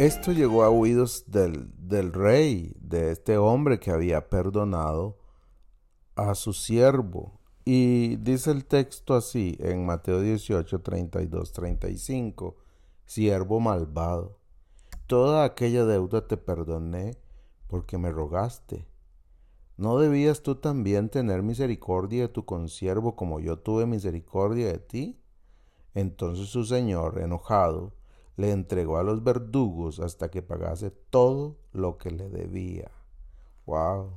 Esto llegó a oídos del, del, rey, de este hombre que había perdonado a su siervo. Y dice el texto así en Mateo 18, 32, 35, siervo malvado, toda aquella deuda te perdoné porque me rogaste. ¿No debías tú también tener misericordia de tu consiervo como yo tuve misericordia de ti? Entonces su señor, enojado, le entregó a los verdugos hasta que pagase todo lo que le debía. ¡Wow!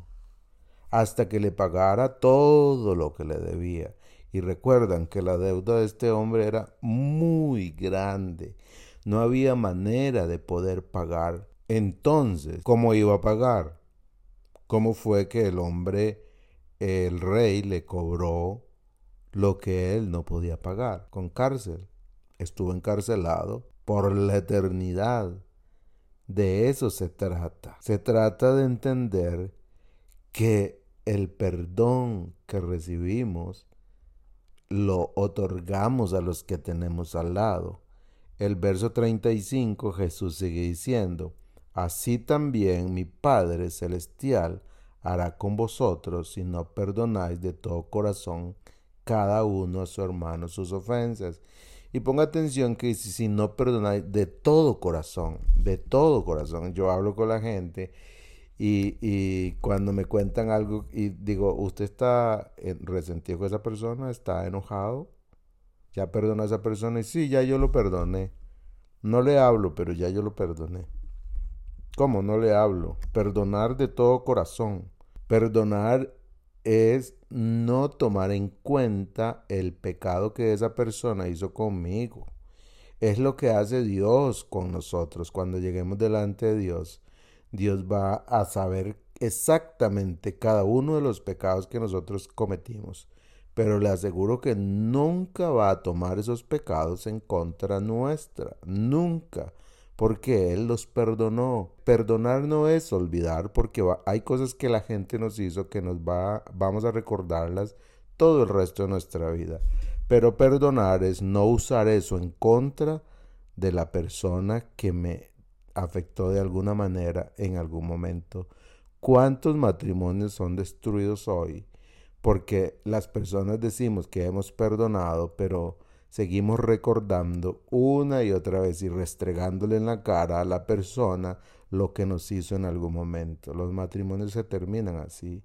Hasta que le pagara todo lo que le debía. Y recuerdan que la deuda de este hombre era muy grande. No había manera de poder pagar. Entonces, ¿cómo iba a pagar? ¿Cómo fue que el hombre, el rey, le cobró lo que él no podía pagar? Con cárcel. Estuvo encarcelado por la eternidad. De eso se trata. Se trata de entender que el perdón que recibimos lo otorgamos a los que tenemos al lado. El verso 35 Jesús sigue diciendo, Así también mi Padre Celestial hará con vosotros si no perdonáis de todo corazón cada uno a su hermano sus ofensas. Y ponga atención que si no perdonáis de todo corazón, de todo corazón, yo hablo con la gente y, y cuando me cuentan algo y digo, ¿usted está resentido con esa persona? ¿Está enojado? ¿Ya perdonó a esa persona? Y sí, ya yo lo perdoné. No le hablo, pero ya yo lo perdoné. ¿Cómo no le hablo? Perdonar de todo corazón. Perdonar es no tomar en cuenta el pecado que esa persona hizo conmigo. Es lo que hace Dios con nosotros. Cuando lleguemos delante de Dios, Dios va a saber exactamente cada uno de los pecados que nosotros cometimos. Pero le aseguro que nunca va a tomar esos pecados en contra nuestra. Nunca porque Él los perdonó. Perdonar no es olvidar, porque hay cosas que la gente nos hizo que nos va, vamos a recordarlas todo el resto de nuestra vida. Pero perdonar es no usar eso en contra de la persona que me afectó de alguna manera en algún momento. ¿Cuántos matrimonios son destruidos hoy? Porque las personas decimos que hemos perdonado, pero seguimos recordando una y otra vez y restregándole en la cara a la persona lo que nos hizo en algún momento. Los matrimonios se terminan así,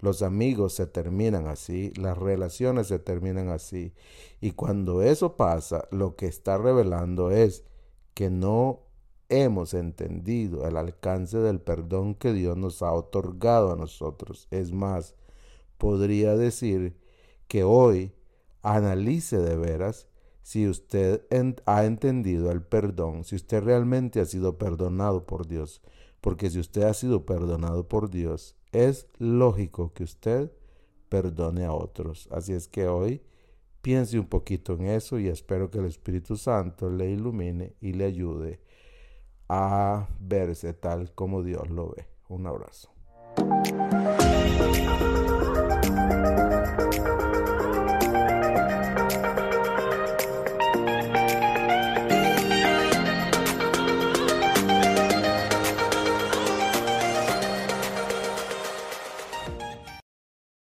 los amigos se terminan así, las relaciones se terminan así. Y cuando eso pasa, lo que está revelando es que no hemos entendido el alcance del perdón que Dios nos ha otorgado a nosotros. Es más, podría decir que hoy analice de veras si usted ha entendido el perdón, si usted realmente ha sido perdonado por Dios. Porque si usted ha sido perdonado por Dios, es lógico que usted perdone a otros. Así es que hoy piense un poquito en eso y espero que el Espíritu Santo le ilumine y le ayude a verse tal como Dios lo ve. Un abrazo.